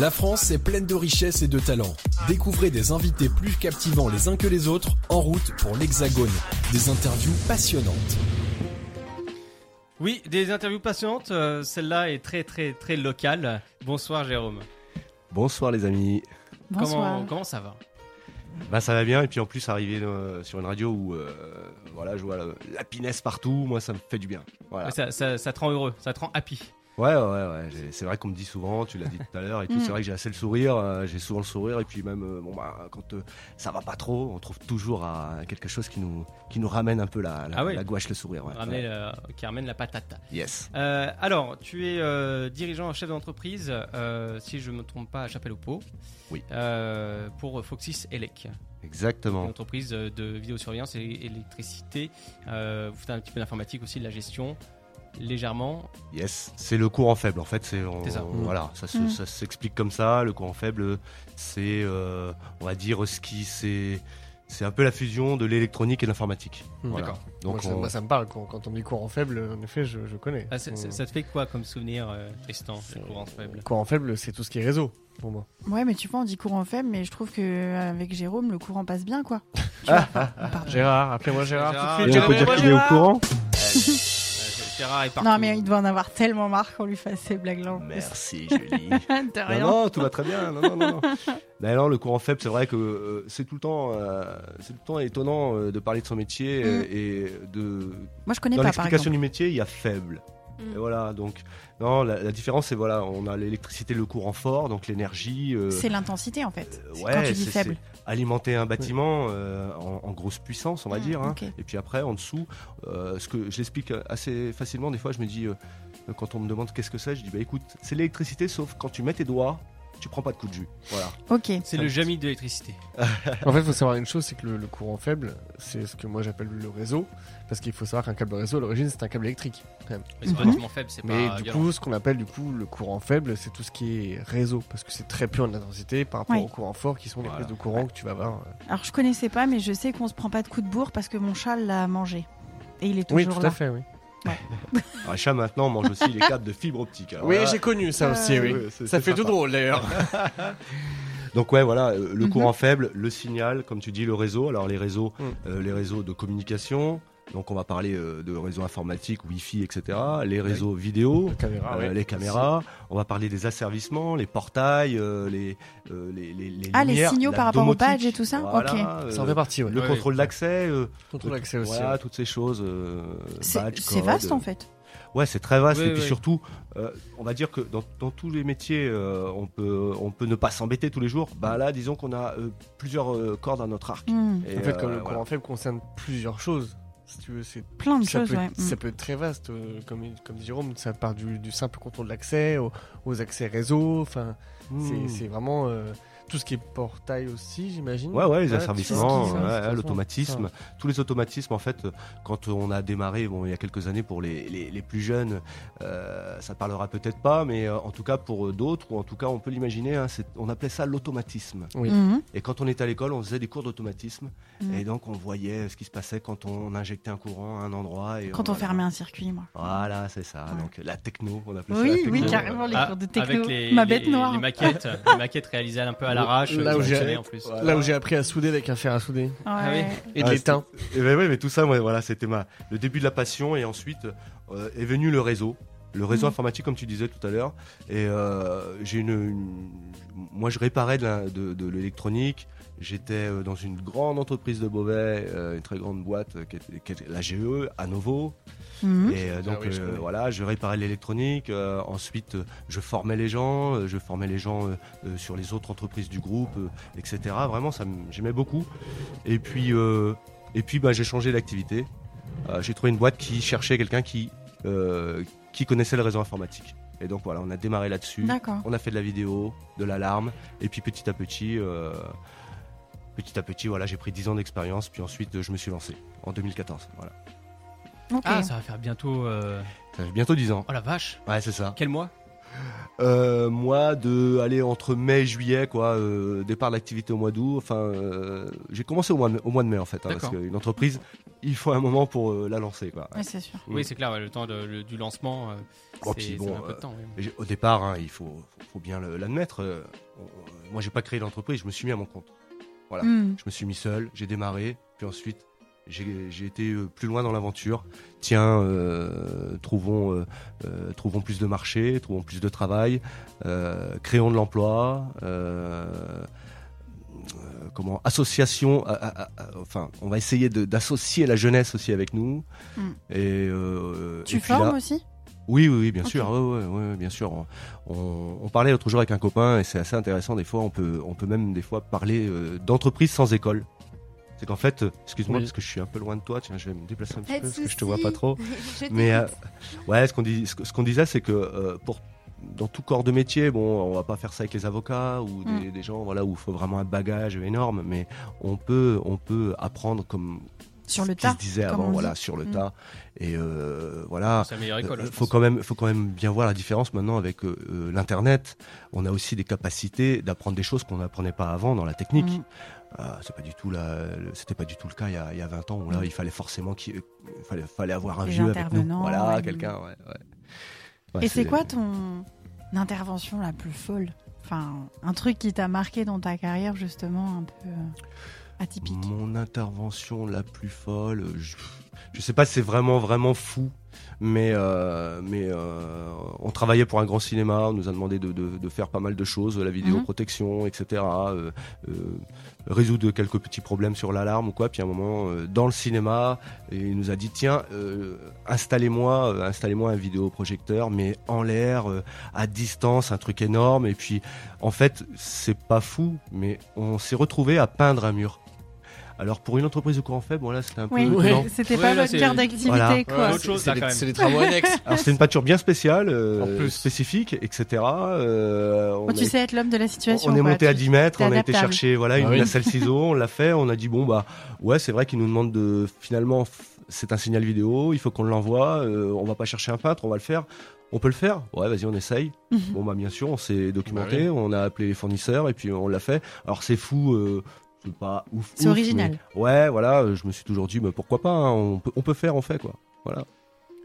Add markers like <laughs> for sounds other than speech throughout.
La France est pleine de richesses et de talents. Découvrez des invités plus captivants les uns que les autres en route pour l'Hexagone. Des interviews passionnantes. Oui, des interviews passionnantes. euh, Celle-là est très très très locale. Bonsoir Jérôme. Bonsoir les amis. Bonsoir. Comment, comment ça va? Bah ça va bien et puis en plus arriver euh, sur une radio où euh, voilà je vois la, la pinesse partout, moi ça me fait du bien. Voilà. Ouais, ça, ça- ça te rend heureux, ça te rend happy. Ouais ouais ouais. C'est vrai qu'on me dit souvent, tu l'as dit tout à l'heure et tout. Mm. C'est vrai que j'ai assez le sourire, euh, j'ai souvent le sourire et puis même euh, bon bah quand euh, ça va pas trop, on trouve toujours à quelque chose qui nous qui nous ramène un peu la la, Ah la gouache le sourire. Ouais. Ramener qui ramène la patate. Yes. Euh, alors, tu es dirigeant, chef d'entreprise, si je ne me trompe pas, à Chapelle au Pot. Oui. Pour Foxys Elec, une Exactement. entreprise de vidéosurveillance et électricité. Vous faites un petit peu d'informatique aussi, de la gestion, légèrement. Yes, c'est le courant faible en fait. C'est on- ça. Voilà, ça, se- Mm. s'explique comme ça. Le courant faible, c'est euh, on va dire ce qui c'est c'est un peu la fusion de l'électronique et de l'informatique. Mm. Voilà. D'accord. Donc moi, ça, on- moi, ça me parle quand, quand on dit courant faible, en effet, je, je connais. Ah, Mm. ça te fait quoi comme souvenir, euh, Tristan, le courant faible? Courant faible, c'est tout ce qui est réseau pour moi. Ouais, mais tu vois, on dit courant faible, mais je trouve que euh, avec Jérôme, le courant passe bien, quoi. <laughs> Tu vois Pardon. Gérard, appelez-moi Gérard, Gérard, tout de Et suite. on peut dire qu'il est au courant. Partout. Non, mais il doit en avoir tellement marre qu'on lui fasse ces blagues-là. en plus. Merci <laughs> Julie. De non, rien. non, tout va très bien. Non, non, non, non. <laughs> Mais non, le courant faible, c'est vrai que euh, c'est tout le temps, euh, c'est tout le temps étonnant euh, de parler de son métier Mm. et de Moi, je connais dans pas, par l'explication exemple. du métier, il y a faible. Mm. Et voilà, donc non, la, la différence c'est voilà, on a l'électricité, le courant fort, donc l'énergie. euh, C'est l'intensité, en fait. euh, C'est ouais, quand tu dis c'est- faible. c'est alimenter un bâtiment euh, en, en grosse puissance, on va Mm, dire. hein. Et puis après, en dessous, ce que je l'explique assez facilement. Des fois, je me dis, quand on me demande qu'est-ce que c'est, je dis bah écoute, c'est l'électricité, sauf quand tu mets tes doigts, tu prends pas de coup de jus. Voilà. Ok. C'est le Jamy de l'électricité. <laughs> En fait, il faut savoir une chose, c'est que le, le courant faible, c'est ce que moi j'appelle le réseau. Parce qu'il faut savoir qu'un câble réseau, à l'origine, c'est un câble électrique. quand même. Mais c'est Mhm. relativement faible, c'est Mais pas du violent. coup, ce qu'on appelle du coup le courant faible, c'est tout ce qui est réseau. Parce que c'est très peu en intensité par rapport Oui. au courant fort, qui sont les Voilà. prises de courant que tu vas avoir. euh. Alors, je connaissais pas, mais je sais qu'on se prend pas de coups de bourre parce que mon chat l'a mangé. Et il est toujours Oui, tout là. à fait, oui. Un <laughs> chat maintenant mange aussi les câbles de fibre optique. Alors Oui, là, j'ai connu ça Euh, aussi, oui. ouais, Ça fait tout drôle d'ailleurs. <laughs> Donc ouais, voilà, euh, le Mhm. courant faible, le signal, comme tu dis, le réseau. Alors les réseaux, Mm. euh, les réseaux de communication. Donc on va parler euh, de réseaux informatiques, Wi-Fi, etc. Les réseaux vidéo. caméra, euh, oui. les caméras, on va parler des asservissements, les portails, euh, les, euh, les, les, les Ah, les signaux par rapport au domotique, badge et tout ça voilà, Ok. Ça en fait partie, ouais. Le Ouais, contrôle d'accès, euh, Contrôle d'accès aussi. voilà, ouais. toutes ces choses. euh, C'est vaste, en fait. Ouais, c'est très vaste. Oui, et puis oui. surtout, euh, on va dire que dans, dans tous les métiers, euh, on, peut, on peut ne pas s'embêter tous les jours. Bah là, disons qu'on a euh, plusieurs euh, cordes à notre arc. Hmm. Et, En fait, comme le voilà. courant faible concerne plusieurs choses, si tu veux, c'est Plein de ça, choses, peut, ouais. être- Hmm. ça peut être très vaste, euh, comme, comme dit Jérôme, ça part du, du simple contrôle d'accès aux, aux accès réseau, enfin, c'est- Mmh. c'est vraiment euh, tout ce qui est portail aussi, j'imagine. Ouais, ouais, les asservissements, ouais, ça, ça, l'automatisme, ça. tous les automatismes en fait. Quand on a démarré, bon, il y a quelques années pour les, les, les plus jeunes, euh, ça parlera peut-être pas, mais euh, en tout cas pour euh, d'autres, ou en tout cas on peut l'imaginer, hein, on appelait ça l'automatisme. Oui. Mhm. Et quand on était à l'école, on faisait des cours d'automatisme, Mhm. et donc on voyait ce qui se passait quand on injectait un courant à un endroit. Et Quand on voilà. fermait un circuit, moi. Voilà, c'est ça. Ouais. Donc la techno, on appelait ça Oui, la oui, carrément, les Ah, cours de techno. Avec les, Ma les- bête noire. les maquettes, les maquettes réalisées un peu à <laughs> l'arrache, Là où j'ai- fonctionnaient en plus. Voilà. Là où j'ai appris à souder avec un fer à souder Ah oui. Ouais. et de Ah, l'étain. Et ben ouais, mais tout ça, moi, voilà, c'était ma le début de la passion et ensuite euh, est venu le réseau, le réseau Mhm. informatique comme tu disais tout à l'heure. Et euh, j'ai une, une- moi je réparais de l'électronique. J'étais euh, dans une grande entreprise de Beauvais, euh, une très grande boîte euh, qui la GE à Novo. Mhm. Et euh, donc Ah oui, je euh, voilà, je réparais l'électronique. euh, ensuite, euh, je formais les gens, euh, je formais les gens euh, euh, sur les autres entreprises du groupe, euh, etc. Vraiment, ça j'aimais beaucoup. Et puis, euh, et puis, bah, j'ai changé d'activité. Euh, j'ai trouvé une boîte qui cherchait quelqu'un qui euh, qui connaissait le réseau informatique. Et donc voilà, on a démarré là-dessus. D'accord. On a fait de la vidéo, de l'alarme, et puis petit à petit. euh, Petit à petit, voilà, j'ai pris 10 ans d'expérience, puis ensuite je me suis lancé en 2014. Voilà. Ok. Ah, ça va faire bientôt. euh, Ça fait bientôt 10 ans. Oh la vache Ouais, c'est ça. Quel mois? Euh, moi, de aller entre mai et juillet, quoi, euh, départ de l'activité au mois d'août. Enfin, euh, j'ai commencé au mois, de, au mois de mai en fait, hein, parce qu'une entreprise, il faut un moment pour euh, la lancer, quoi. Ouais, c'est sûr. Oui, c'est clair, ouais, le temps de- le- du lancement, euh, Bon, c'est bon, un peu de temps. oui. Au départ, hein, il faut, faut, faut bien l'admettre. euh, on- moi, j'ai pas créé l'entreprise, je me suis mis à mon compte. Voilà. Hmm. Je me suis mis seul, j'ai démarré, puis ensuite j'ai été euh, plus loin dans l'aventure. Tiens, euh, trouvons, euh, euh, trouvons plus de marché, trouvons plus de travail, créons de l'emploi. comment association à- à- à- à- enfin on va essayer d'associer la jeunesse aussi avec nous Mm. et Tu et formes là- aussi? Oui, oui, oui, bien sûr. Ouais, ouais, ouais, bien sûr. On, on parlait l'autre jour avec un copain et c'est assez intéressant. Des fois, on peut, on peut même des fois parler euh, d'entreprise sans école. C'est qu'en fait, euh, excuse-moi Oui. parce que je suis un peu loin de toi. Tiens, je vais me déplacer un petit Pas peu parce que je te vois pas trop. <laughs> Mais euh, ouais, ce qu'on dit, ce que- ce qu'on disait, c'est que euh, pour dans tout corps de métier, bon, on va pas faire ça avec les avocats ou des, des gens, voilà, où il faut vraiment un bagage énorme, mais on peut, on peut apprendre comme Sur le ce qui tas. se disait avant, voilà, sur le Mm. tas. Et euh, voilà. C'est la meilleure école. Euh, faut pense. quand même, faut quand même bien voir la différence maintenant avec euh, l'internet. On a aussi des capacités d'apprendre des choses qu'on n'apprenait pas avant dans la technique. Mm. Euh, c'est pas du tout la, le- c'était pas du tout le cas il y a, il y a 20 ans où là Mm. il fallait forcément qu'il fallait, fallait avoir un Des vieux avec nous. Voilà, ouais. quelqu'un. Ouais, ouais. Ouais, Et c'est quoi ton intervention la plus folle? Enfin, un truc qui t'a marqué dans ta carrière, justement, un peu euh, atypique. Mon intervention la plus folle, je, je sais pas si c'est vraiment vraiment fou, mais euh, mais euh, on travaillait pour un grand cinéma, on nous a demandé de, de, de faire pas mal de choses, la vidéoprotection, etc. euh, euh, résoudre quelques petits problèmes sur l'alarme ou quoi. Puis à un moment, dans le cinéma, il nous a dit tiens, installez-moi, installez-moi un vidéoprojecteur, mais en l'air, à distance, un truc énorme. Et puis en fait, c'est pas fou, mais on s'est retrouvé à peindre un mur. Alors pour une entreprise de courant faible, bon là c'était un peu Oui, c'était pas votre c'est- cœur d'activité, Voilà. quoi. Ouais, autre chose, C'est les travaux <laughs> annexes. Alors c'est une peinture bien spéciale, euh, En plus. spécifique, etc. Euh, on Bon, tu a- sais être l'homme de la situation. on est monté à Tu- 10 mètres, on a été chercher voilà Ah une oui. nacelle <laughs> ciseau, on l'a fait, on a dit bon bah ouais c'est vrai qu'il nous demande de finalement c'est un signal vidéo, il faut qu'on l'envoie, euh, on va pas chercher un peintre, on va le faire. On peut le faire? Ouais, vas-y, on essaye. Mhm. Bon bah bien sûr, on s'est documenté, Bah on a appelé les fournisseurs et puis on l'a fait. Alors c'est fou. euh, c'est pas ouf. C'est original. mais Ouais, voilà, je me suis toujours dit, bah, pourquoi pas, hein, on, peut, on peut faire, on fait quoi. Voilà.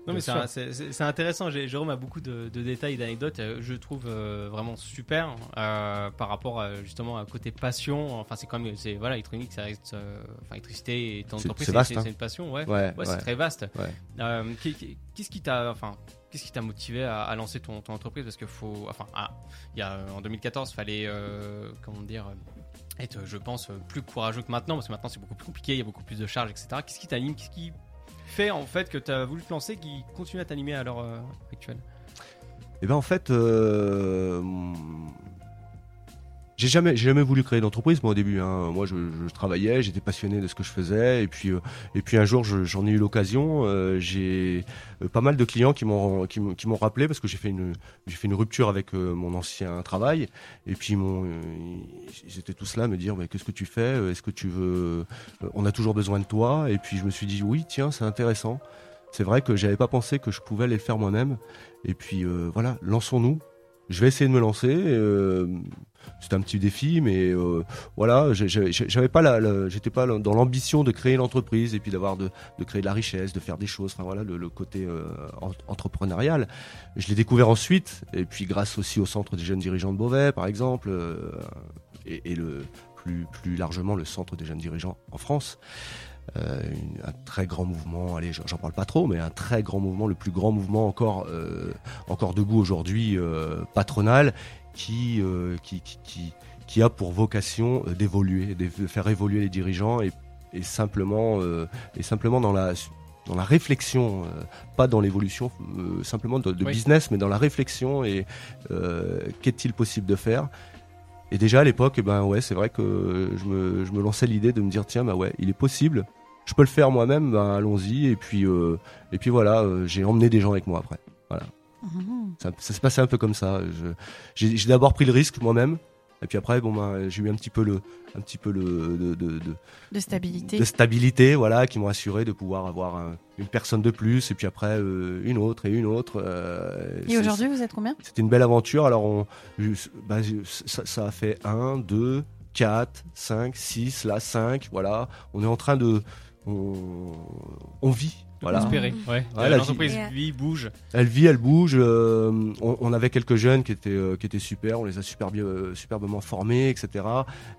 Non mais c'est intéressant. Jérôme a beaucoup de, de détails, d'anecdotes. euh, Je trouve euh, vraiment super euh, par rapport à, justement à côté passion. Enfin c'est quand même c'est voilà électronique, ça reste euh, enfin électricité et ton C'est- entreprise c'est c'est vaste, c'est- hein. une passion ouais. Ouais, Ouais, ouais. c'est très vaste. Euh, Qu'est-ce qui t'a, enfin, qu'est-ce qui t'a motivé à, à lancer ton, ton entreprise? Parce que faut, enfin, ah, il y a en 2014, fallait, euh, comment dire, être, je pense, plus courageux que maintenant, parce que maintenant c'est beaucoup plus compliqué, il y a beaucoup plus de charges, etc. Qu'est-ce qui t'anime Qu'est-ce qui fait en fait que tu as voulu te lancer, qui continue à t'animer à l'heure euh, actuelle? Et ben en fait, euh, j'ai jamais, j'ai jamais voulu créer d'entreprise moi au début. Hein. Moi, je, je travaillais, j'étais passionné de ce que je faisais, et puis, euh, et puis un jour, je- j'en ai eu l'occasion. euh, j'ai euh, pas mal de clients qui m'ont, qui, qui m'ont rappelé parce que j'ai fait une, j'ai fait une rupture avec euh, mon ancien travail, et puis ils m'ont, euh, ils étaient tous là à me dire, mais qu'est-ce que tu fais? Est-ce que tu veux On a toujours besoin de toi? Et puis je me suis dit, oui, tiens, c'est intéressant. C'est vrai que j'avais pas pensé que je pouvais aller le faire moi-même. Et puis voilà, lançons-nous. Je vais essayer de me lancer. euh, c'est un petit défi, mais euh, voilà, j'avais pas j'étais pas dans l'ambition de créer une entreprise et puis d'avoir de, créer de la richesse, de faire des choses. Enfin voilà, le, côté euh, en- entrepreneurial. Je l'ai découvert ensuite, et puis grâce aussi au centre des jeunes dirigeants de Beauvais, par exemple, et, plus plus largement le centre des jeunes dirigeants en France. Euh, une- un très grand mouvement, allez, j'en parle pas trop, mais un très grand mouvement, le plus grand mouvement encore, euh, encore debout aujourd'hui, euh, patronal, qui, qui, qui, qui, a pour vocation d'évoluer, de faire évoluer les dirigeants et, et simplement, et simplement dans la dans la réflexion, pas dans l'évolution simplement de, de Oui. business, mais dans la réflexion et qu'est-il possible de faire. Et déjà à l'époque, eh ben ouais, c'est vrai que je me, je me lançais l'idée de me dire tiens bah ouais, il est possible, je peux le faire moi-même, ben allons-y et puis euh, et puis voilà, euh, j'ai emmené des gens avec moi après. Mhm. Ça, ça se passait un peu comme ça. J'ai d'abord pris le risque moi-même Et puis après, bon, ben, j'ai eu un petit peu le, un petit peu le, de, de, de, De stabilité. de stabilité, voilà, qui m'ont assuré de pouvoir avoir un- une personne de plus, et puis après euh, une autre et une autre. euh, Et aujourd'hui, vous êtes combien? C'était une belle aventure. Alors, on, bah, ça, ça a fait 1, 2, 4, 5, 6, là 5. Voilà. On est en train de. On, on vit. Voilà. Espérer, ouais. Ouais, la L'entreprise euh, vit, bouge. Elle vit, elle bouge. euh, on, on avait quelques jeunes qui étaient, euh, qui étaient super. On les a super bien, euh, superbement formés, etc.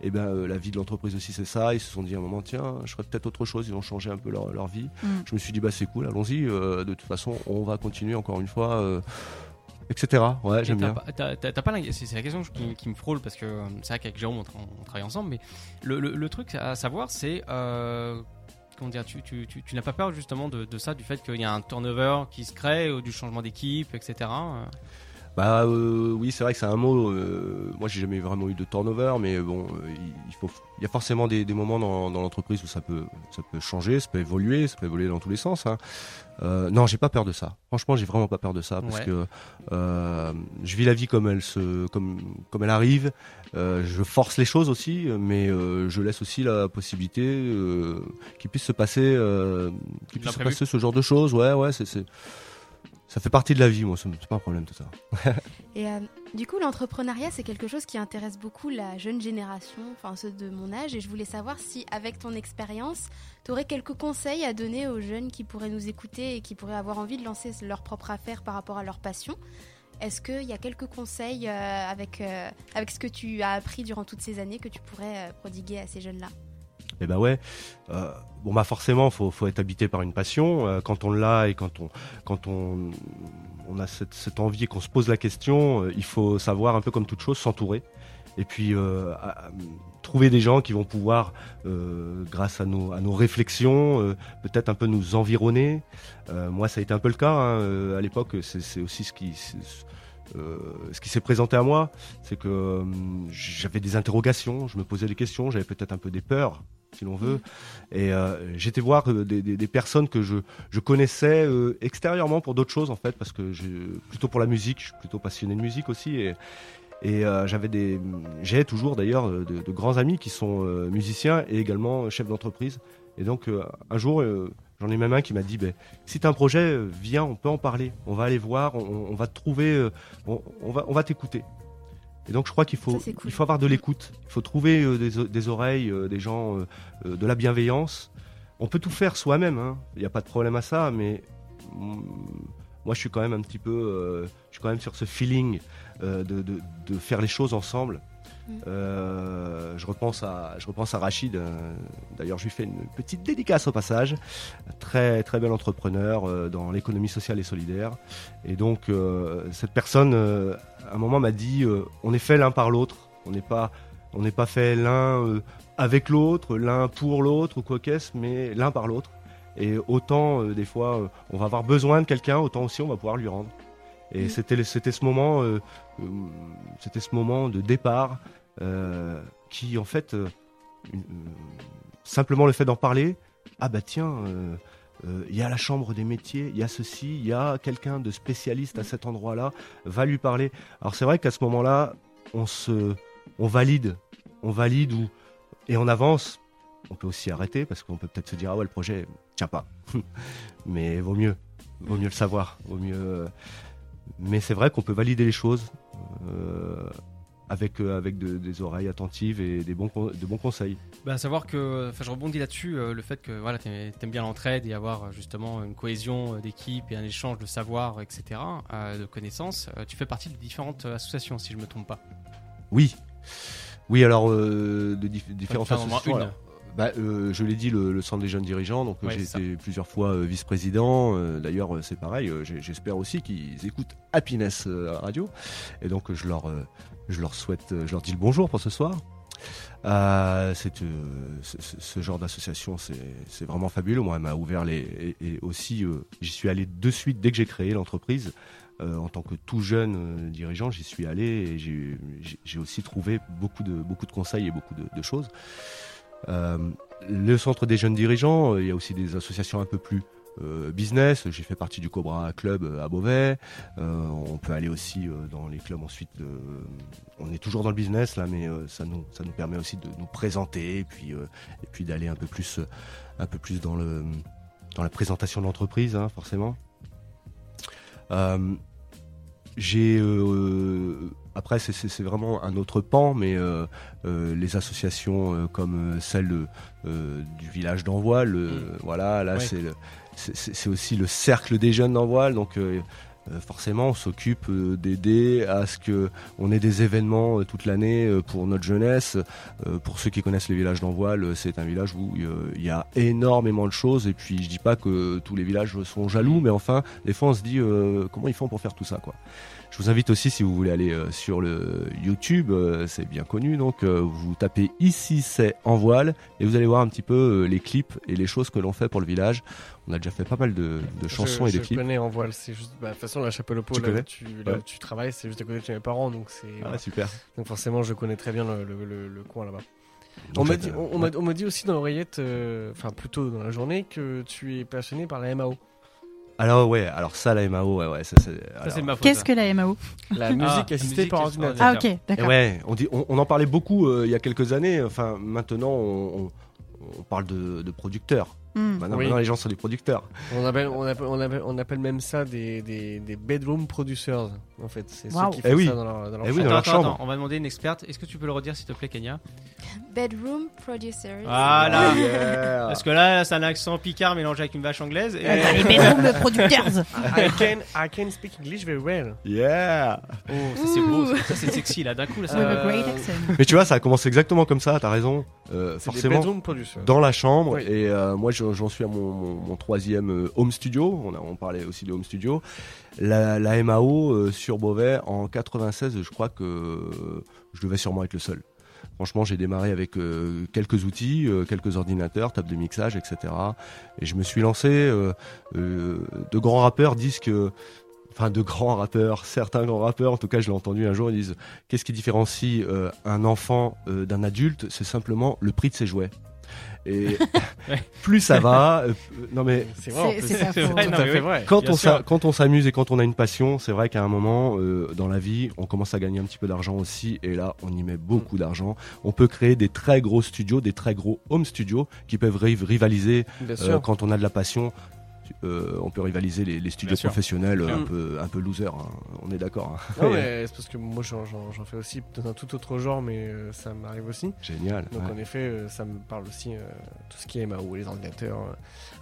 Et ben, euh, la vie de l'entreprise aussi, c'est ça. Ils se sont dit à un moment, tiens, je ferais peut-être autre chose. Ils ont changé un peu leur, leur vie. Mm. Je me suis dit, bah, c'est cool, allons-y. euh, de toute façon, on va continuer encore une fois, euh, etc. Ouais, j'aime t'as bien. c'est la question qui, qui me frôle parce que c'est vrai qu'avec Jérôme on, tra- on travaille ensemble, mais le, le- le truc à savoir c'est euh, tu n'as pas peur justement de, de ça, du fait qu'il y a un turnover qui se crée, ou du changement d'équipe, etc. Bah euh, oui, c'est vrai que c'est un mot. euh, moi, j'ai jamais vraiment eu de turnover, mais bon, euh, il faut, il y a forcément des, des moments dans, dans l'entreprise où ça peut, ça peut changer, ça peut évoluer, ça peut évoluer dans tous les sens. Hein. Euh, non, j'ai pas peur de ça. Franchement, j'ai vraiment pas peur de ça parce Ouais. que euh, je vis la vie comme elle se, comme, comme elle arrive. Euh, je force les choses aussi, mais euh, je laisse aussi la possibilité euh, qu'il puisse se passer, euh, qu'il puisse se passer ce genre de choses. Ouais, ouais, c'est, c'est, ça fait partie de la vie, moi. C'est pas un problème tout ça. <laughs> Et euh, du coup, l'entrepreneuriat, c'est quelque chose qui intéresse beaucoup la jeune génération, enfin ceux de mon âge. Et je voulais savoir si, avec ton expérience, tu aurais quelques conseils à donner aux jeunes qui pourraient nous écouter et qui pourraient avoir envie de lancer leur propre affaire par rapport à leur passion. Est-ce qu'il y a quelques conseils euh, avec, euh, avec ce que tu as appris durant toutes ces années que tu pourrais prodiguer à ces jeunes-là? Eh ben ouais. Bon bah forcément, faut faut être habité par une passion. Euh, quand on l'a et quand on a cette, envie et qu'on se pose la question, euh, il faut savoir un peu comme toute chose s'entourer. Et puis euh, trouver des gens qui vont pouvoir, grâce à nos réflexions, peut-être un peu nous environner. Moi, ça a été un peu le cas hein, à l'époque. C'est aussi ce qui s'est présenté à moi, c'est que j'avais des interrogations, je me posais des questions, j'avais peut-être un peu des peurs, si l'on veut. Et euh, j'étais voir euh, des, personnes que je, je connaissais euh, extérieurement pour d'autres choses, en fait, parce que plutôt pour la musique, je suis plutôt passionné de musique aussi. Et, et j'avais des, j'ai toujours d'ailleurs de, grands amis qui sont musiciens et également chefs d'entreprise. Et donc un jour, j'en ai même un qui m'a dit, ben, si tu as un projet, viens, on peut en parler. On va aller voir, on, va te trouver, on va, on va t'écouter. Et donc je crois qu'il faut, Ça, c'est cool. il faut avoir de l'écoute. Il faut trouver euh, des, oreilles, euh, des gens, euh, de la bienveillance. On peut tout faire soi-même, hein. il n'y a pas de problème à ça, mais mm, moi je suis quand même un petit peu, je suis quand même sur ce feeling de, de- de faire les choses ensemble. Euh, je repense à, je repense à Rachid. euh, D'ailleurs, je lui fais une petite dédicace au passage. Très très bel entrepreneur euh, dans l'économie sociale et solidaire. Et donc cette personne, à un moment, m'a dit on est fait l'un par l'autre. On n'est pas, on n'est pas fait l'un avec l'autre, l'un pour l'autre ou quoi qu'est-ce, mais l'un par l'autre. Et autant des fois, on va avoir besoin de quelqu'un, autant aussi on va pouvoir lui rendre. Et Mm. c'était c'était ce moment, euh, euh, c'était ce moment de départ euh, qui en fait une- simplement le fait d'en parler. Ah bah tiens il y a la chambre des métiers il y a ceci il y a quelqu'un de spécialiste à cet endroit là va lui parler. Alors c'est vrai qu'à ce moment là on se on valide on valide ou et on avance. On peut aussi arrêter parce qu'on peut peut-être se dire ah ouais le projet tient pas. <laughs> Mais vaut mieux vaut mieux le savoir vaut mieux mais c'est vrai qu'on peut valider les choses euh, avec, euh, avec de- des oreilles attentives et des bons, de bons conseils. Bah, savoir que, je rebondis là-dessus, euh, le fait que voilà, t'aimes t'aimes bien l'entraide et avoir justement une cohésion d'équipe et un échange de savoir, etc., euh, de connaissances. Tu fais partie de différentes associations, si je me trompe pas. Oui, oui alors de dif- différentes Enfin, associations. une. alors, bah, euh, je l'ai dit, le, le centre des jeunes dirigeants, donc euh, Ouais, j'ai été plusieurs fois euh, vice-président. euh, D'ailleurs, c'est pareil, j'espère aussi qu'ils écoutent Happiness Radio. Et donc, je leur, je leur souhaite, je leur dis le bonjour pour ce soir. Euh, c'est, euh, ce, genre d'association, c'est c'est vraiment fabuleux. Moi, elle m'a ouvert les. Et, et aussi, euh, j'y suis allé de suite dès que j'ai créé l'entreprise. En tant que tout jeune dirigeant, j'y suis allé et j'ai- j'ai j'ai aussi trouvé beaucoup de, beaucoup de conseils et beaucoup de, de choses. Euh, le centre des jeunes dirigeants, euh, il y a aussi des associations un peu plus, euh, business. J'ai fait partie du Cobra Club à Beauvais. On peut aller aussi dans les clubs ensuite. euh, on est toujours dans le business là, mais ça nous ça nous permet aussi de nous présenter et puis puis d'aller un peu plus un peu plus dans le dans la présentation de l'entreprise, hein, forcément. J'ai après c'est- vraiment un autre pan, mais euh, euh, les associations euh, comme celle euh, du village d'Envoile, le- Mm. voilà, là Ouais. c'est aussi le cercle des jeunes d'Envoile, donc forcément on s'occupe euh, d'aider à ce que on ait des événements euh, toute l'année euh, pour notre jeunesse. Euh, pour ceux qui connaissent les villages d'Envoile, euh, c'est un village où euh, il y a énormément de choses. Et puis je dis pas que tous les villages sont jaloux, mais enfin des fois on se dit euh, comment ils font pour faire tout ça quoi. Je vous invite aussi si vous voulez aller euh, sur le YouTube, euh, c'est bien connu, donc euh, vous tapez ici c'est en voile et vous allez voir un petit peu euh, les clips et les choses que l'on fait pour le village. On a déjà fait pas mal de, de chansons je, et de je clips. connais en voile, c'est juste. Bah, de toute façon, la chapelle au pot, Tu là, où tu, là où Ouais. tu travailles, c'est juste à côté de chez mes parents, donc c'est. Ah, voilà. super. Donc forcément, je connais très bien le, le- le- le coin là-bas. Donc, On m'a dit, on, m'a- on m'a dit aussi dans l'oreillette, euh, enfin plutôt dans la journée, que tu es passionné par la MAO, Alors ouais, alors ça la MAO, ouais, ouais, ça c'est. Ça, alors- c'est de ma. Qu'est-ce que la MAO la musique la assistée musique par assistée ordinateur. Ah ok, Et d'accord. ouais, on, dit, on, on en parlait beaucoup euh, il y a quelques années. Enfin, maintenant, on, on- on parle de, de producteurs. Hmm. Maintenant, Oui. maintenant, les gens sont des producteurs. On appelle, on, appelle, on, appelle, on appelle même ça des, des, des bedroom producers, en fait. C'est Waouh. ceux qui font Eh oui. ça dans leur, dans leur Eh oui, chambre. dans leur attends, chambre. attends, on va demander une experte. Est-ce que tu peux le redire s'il te plaît, Kenya? Bedroom producers. Voilà. Ah, yeah. Parce que là, c'est un accent picard mélangé avec une vache anglaise. Et... Ah, Les bedroom producteurs. <laughs> I can, I can speak English very well. Yeah. Oh, ça c'est beau, ça, c'est sexy là. D'un coup, là, ça With Euh, a great accent. Mais tu vois, ça a commencé exactement comme ça. T'as raison. Euh, forcément. Dans la chambre Oui. et euh, moi je- j'en suis à mon, mon- mon troisième euh, home studio. On, a, on parlait aussi de home studio. La, la MAO euh, sur Beauvais en 96, je crois que je devais sûrement être le seul. Franchement, j'ai démarré avec euh, quelques outils, euh, quelques ordinateurs, table de mixage, etc. Et je me suis lancé. euh, euh, de grands rappeurs disent que, enfin, de grands rappeurs, certains grands rappeurs, en tout cas, je l'ai entendu un jour, ils disent qu'est-ce qui différencie euh, un enfant euh, d'un adulte C'est simplement le prix de ses jouets. Et <laughs> plus ça va, euh, non mais C'est vrai, quand on, quand s'amuse et quand on a une passion, c'est vrai qu'à un moment euh, dans la vie, on commence à gagner un petit peu d'argent aussi. Et là, on y met beaucoup d'argent. On peut créer des très gros studios, des très gros home studios qui peuvent ri- rivaliser euh, quand on a de la passion. Euh, on peut rivaliser les, les studios Bien professionnels euh, un Mm. peu un peu loser. hein. On est d'accord. hein. Non, <laughs> mais c'est parce que moi j'en- j'en j'en fais aussi dans un tout autre genre, mais euh, ça m'arrive aussi. Génial. Donc ouais. en effet, euh, ça me parle aussi euh, tout ce qui est MAO, les ordinateurs. euh.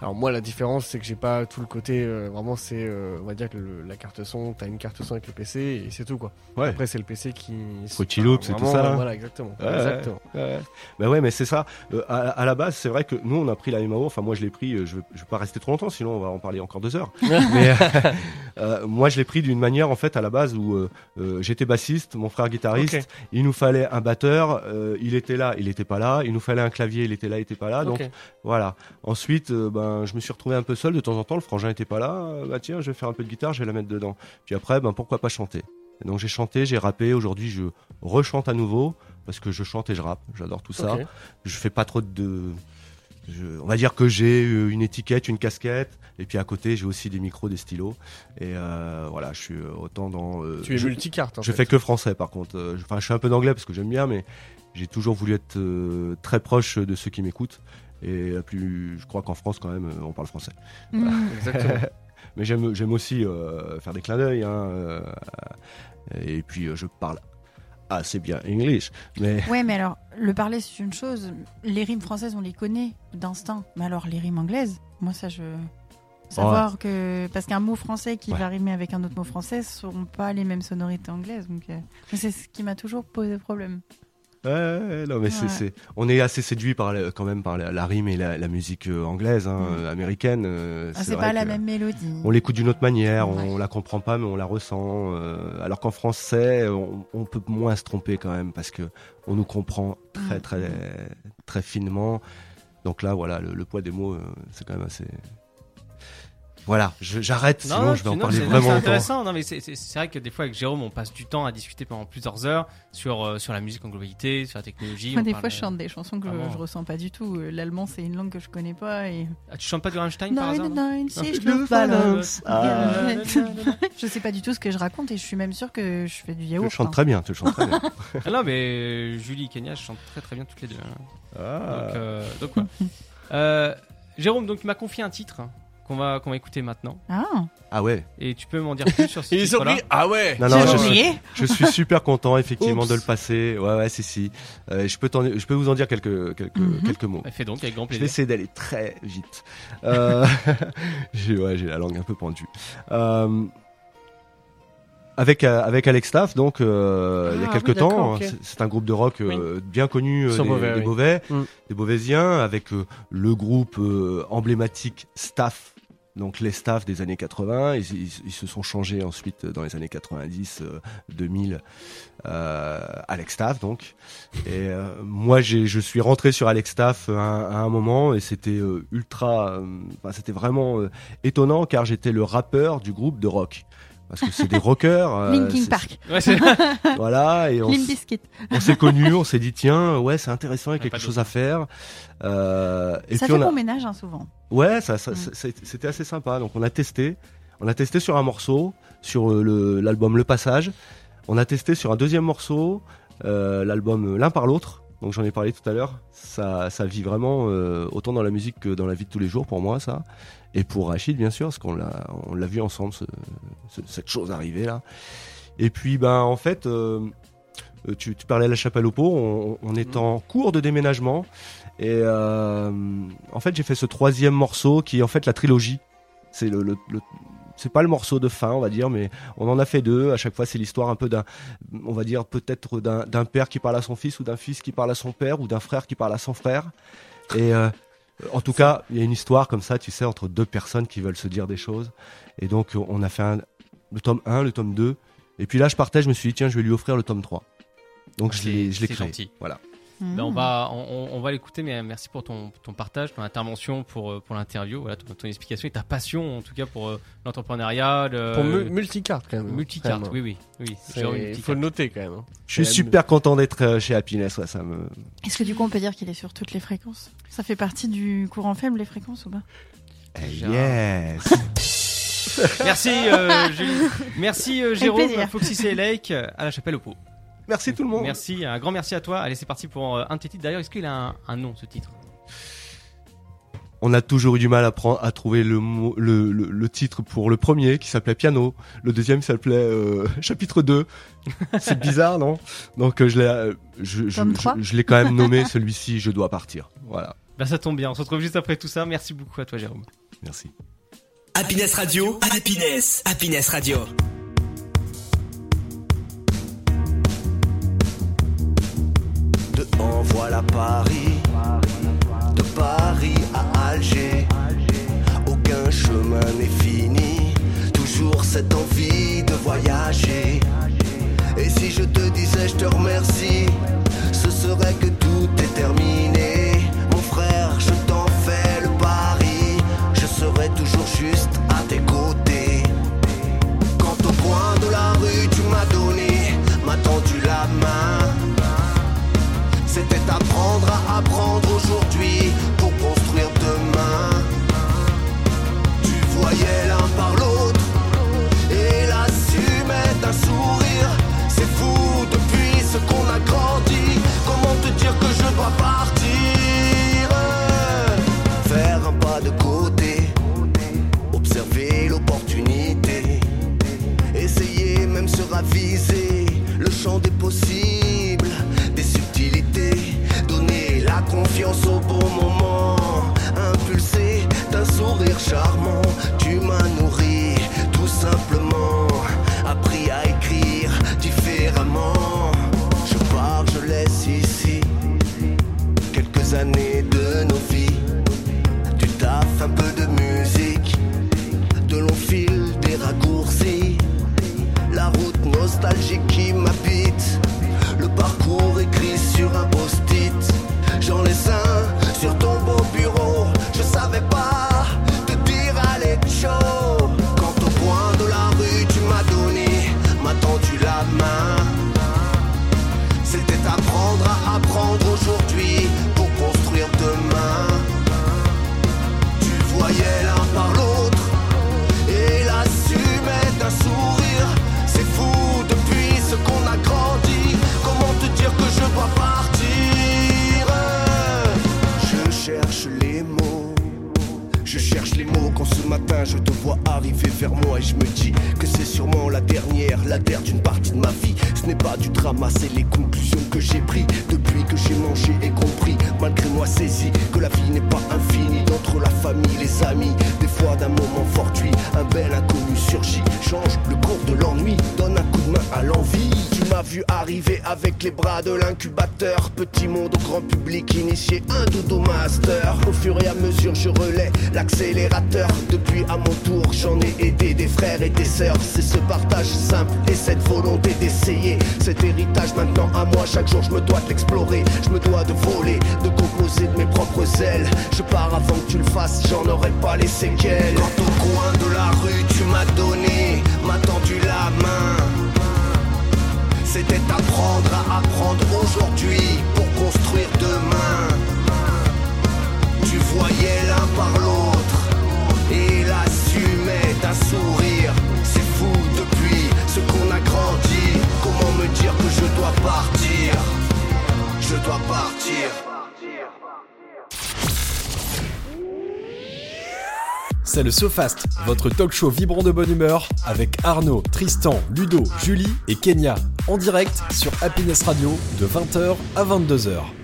Alors moi, la différence, c'est que j'ai pas tout le côté. euh, vraiment, c'est euh, on va dire que le- la carte son, t'as une carte son avec le PC et c'est tout quoi. Ouais. Après, c'est le PC qui. Fruity Loops et tout ça, là. Voilà, exactement. Ouais, exactement. Ouais. Bah ouais, mais c'est ça. Euh, à, à la base, c'est vrai que nous, on a pris la MAO. Enfin, moi, je l'ai pris. euh, Je vais, je vais pas rester trop longtemps, sinon on va en parler encore deux heures. <laughs> mais euh, euh, moi, je l'ai pris d'une manière, en fait, à la base où euh, j'étais bassiste, mon frère guitariste. Il nous fallait un batteur. euh, il était là, il était pas là. Il nous fallait un clavier, il était là, il était pas là. Donc voilà. Ensuite, ben, je me suis retrouvé un peu seul de temps en temps. Le frangin était pas là. Bah tiens, je vais faire un peu de guitare, je vais la mettre dedans. Puis après, ben pourquoi pas chanter? Et donc j'ai chanté, j'ai rappé. Aujourd'hui, je rechante à nouveau parce que je chante et je rappe. J'adore tout ça. Je fais pas trop de. Je- on va dire que j'ai euh, une étiquette, une casquette, et puis à côté j'ai aussi des micros, des stylos. Et euh, voilà, je suis euh, autant dans. euh, Tu es multicarte. Je fait. fais que le français par contre. Je- Enfin, je fais un peu d'anglais parce que j'aime bien, mais j'ai toujours voulu être euh, très proche de ceux qui m'écoutent. Et plus, je crois qu'en France quand même, on parle français. <laughs> Exactement. <laughs> Mais j'aime, j'aime aussi euh, faire des clins d'œil. Hein, euh, et puis euh, je parle assez bien English. Mais Ouais, mais alors, le parler, c'est une chose. Les rimes françaises, on les connaît d'instinct. Mais alors, les rimes anglaises, moi, ça, je. Savoir que. Parce qu'un mot français qui Ouais. va rimer avec un autre mot français ne seront pas les mêmes sonorités anglaises. Donc, euh, c'est ce qui m'a toujours posé problème. Ouais, non, mais c'est, Ouais. c'est, on est assez séduit par la- quand même par la, la rime et la, la musique euh, anglaise, hein, Mm. américaine. euh, Ah, c'est pas la même mélodie. On l'écoute d'une autre manière, Ouais. on la comprend pas, mais on la ressent. euh, alors qu'en français, on, on peut moins se tromper quand même parce que on nous comprend très Mm. très très finement. Donc là, voilà, le, le poids des mots, euh, c'est quand même assez. Voilà, je- j'arrête, sinon je vais en parler c'est- vraiment C'est intéressant. Non, mais c'est- vrai que des fois avec Jérôme, on passe du temps à discuter pendant plusieurs heures sur euh, sur la musique en globalité, sur la technologie. Moi, des parle, fois, je chante des chansons que vraiment. je ressens pas du tout. Euh, L'allemand, c'est une langue que je connais pas. Et... Ah, tu chantes pas du Rammstein par hasard Nein, non nein, si je Le le balance. Ah. <laughs> Je sais pas du tout ce que je raconte et je suis même sûre que je fais du Tu yaourt. le chantes hein. très bien, tu le chantes très bien. <laughs> Ah non, mais Julie et Kenya chantent très très bien toutes les deux. hein. Ah. Donc, euh, donc. Euh, Jérôme, donc tu m'as confié un titre qu'on va qu'on va écouter maintenant. Ah, Ah ouais. Et tu peux m'en dire plus sur ce <laughs> Il est titre-là surpris Ah ouais Non, non, j'ai je suis, je suis super content effectivement Oups. de le passer. Ouais, ouais, si, si. Euh, je peux, t'en- je peux vous en dire quelques, quelques, Mhm. quelques mots. Bah, Fais donc avec grand Je vais plaisir. essayer d'aller très vite. Euh, <laughs> j'ai ouais, j'ai la langue un peu pendue. Euh, avec euh, avec Alex Staff, donc euh, il y a Ah, quelques oui, d'accord, temps, ok. c'est- c'est un groupe de rock euh, bien connu euh, des, Beauvais, des oui. Beauvais, Mm. des Beauvaisiens, avec euh, le groupe euh, emblématique Staff. Donc les staffs des années 80, ils, ils- ils se sont changés ensuite dans les années 90, euh, 2000, euh, Alex Staff donc. Et euh, moi je suis rentré sur Alex Staff à, un- à un moment et c'était euh, ultra, euh, enfin, c'était vraiment euh, étonnant car j'étais le rappeur du groupe de rock. Parce que c'est des rockers. euh, Linkin Park, Ouais, <laughs> Voilà, et on, s'est connus, on s'est dit tiens, ouais, c'est intéressant, il y a Ouais, quelque chose à faire. Euh, et Ça puis fait on a, bon ménage, hein, souvent. ouais, ça, ça- Mm. c'était assez sympa. Donc on a testé, on a testé sur un morceau, sur euh, le- l'album Le Passage. On a testé sur un deuxième morceau, euh, l'album L'un par l'autre. Donc j'en ai parlé tout à l'heure. Ça, ça vit vraiment euh, autant dans la musique que dans la vie de tous les jours pour moi, ça. Et pour Rachid, bien sûr, parce qu'on l'a, on l'a vu ensemble, ce- ce- cette chose arriver là. Et puis, ben, en fait, euh, tu, tu parlais à la chapelle au pot, on, on est en cours de déménagement. Et euh, en fait, j'ai fait ce troisième morceau qui est en fait la trilogie. C'est le, le- le- c'est pas le morceau de fin, on va dire, mais on en a fait deux. À chaque fois, c'est l'histoire un peu d'un, on va dire peut-être d'un, d'un père qui parle à son fils, ou d'un fils qui parle à son père, ou d'un frère qui parle à son frère. Et euh, en tout cas, il y a une histoire comme ça, tu sais, entre deux personnes qui veulent se dire des choses. Et donc, on a fait un- le tome 1, le tome 2. Et puis là, je partais, je me suis dit, tiens, je vais lui offrir le tome 3. Donc, je l'ai, je l'ai c'est créé. gentil. Voilà. Mmh. Ben, on va, on, va l'écouter, mais merci pour ton, ton partage, ton intervention pour, euh, pour l'interview, voilà, ton, ton explication et ta passion en tout cas pour euh, l'entrepreneuriat, le Pour mu- multicarte quand même. multicarte. Vraiment. Oui, oui, oui. Il faut le noter quand même. hein. Je suis super content d'être euh, chez Happiness. ouais, ça me... Est-ce que du coup, on peut dire qu'il est sur toutes les fréquences? Ça fait partie du courant faible, les fréquences ou pas? Eh, yes <laughs> Merci, euh, Julie. Merci, euh, Jérôme. Foxy et Lake, euh, à la chapelle au pot. Merci tout le monde. Merci, un grand merci à toi. Allez, c'est parti pour euh, un de tes titres. D'ailleurs, est-ce qu'il a un, un nom, ce titre? On a toujours eu du mal à, prendre, à trouver le, mot- le, le, le titre pour le premier qui s'appelait Piano. Le deuxième s'appelait euh, <laughs> Chapitre 2. C'est bizarre, non? Donc euh, je l'ai euh, je, je, je- l'ai quand même nommé celui-ci Je dois partir. Voilà. Bah, ça tombe bien. On se retrouve juste après tout ça. Merci beaucoup à toi, Jérôme. Merci. Happiness Radio, Happiness, Happiness Radio. De envoi à Paris, de Paris à Alger. Aucun chemin n'est fini, toujours cette envie de voyager. Et si je te disais je te remercie, ce serait que tout est terminé. Vois arriver vers moi et je me dis que c'est sûrement la dernière, la terre d'une partie de ma vie. Ce n'est pas du drama, c'est les conclusions que j'ai prises depuis que j'ai mangé et compris, malgré moi saisi que la vie n'est pas infinie. D'entre la famille, les amis, des fois d'un moment fortuit, un bel inconnu surgit, change le cours de l'ennui, donne un coup de main à l'envie. M'as vu arriver avec les bras de l'incubateur, petit monde au grand public initié, un dodo master. Au fur et à mesure, je relais l'accélérateur. Depuis à mon tour, j'en ai aidé des frères et des sœurs. C'est ce partage simple et cette volonté d'essayer cet héritage maintenant à moi. Chaque jour, je me dois de l'explorer, je me dois de voler, de composer de mes propres ailes. Je pars avant que tu le fasses, j'en aurai pas les séquelles. Quand au coin de la rue, tu m'as donné, m'as tendu la main. C'était apprendre à apprendre aujourd'hui pour construire demain. Tu voyais l'un par l'autre et il d'un sourire. C'est fou depuis ce qu'on a grandi. Comment me dire que je dois partir? Je dois partir. C'est le SoFast, votre talk show vibrant de bonne humeur avec Arnaud, Tristan, Ludo, Julie et Kenya en direct sur Happiness Radio de 20h à 22h.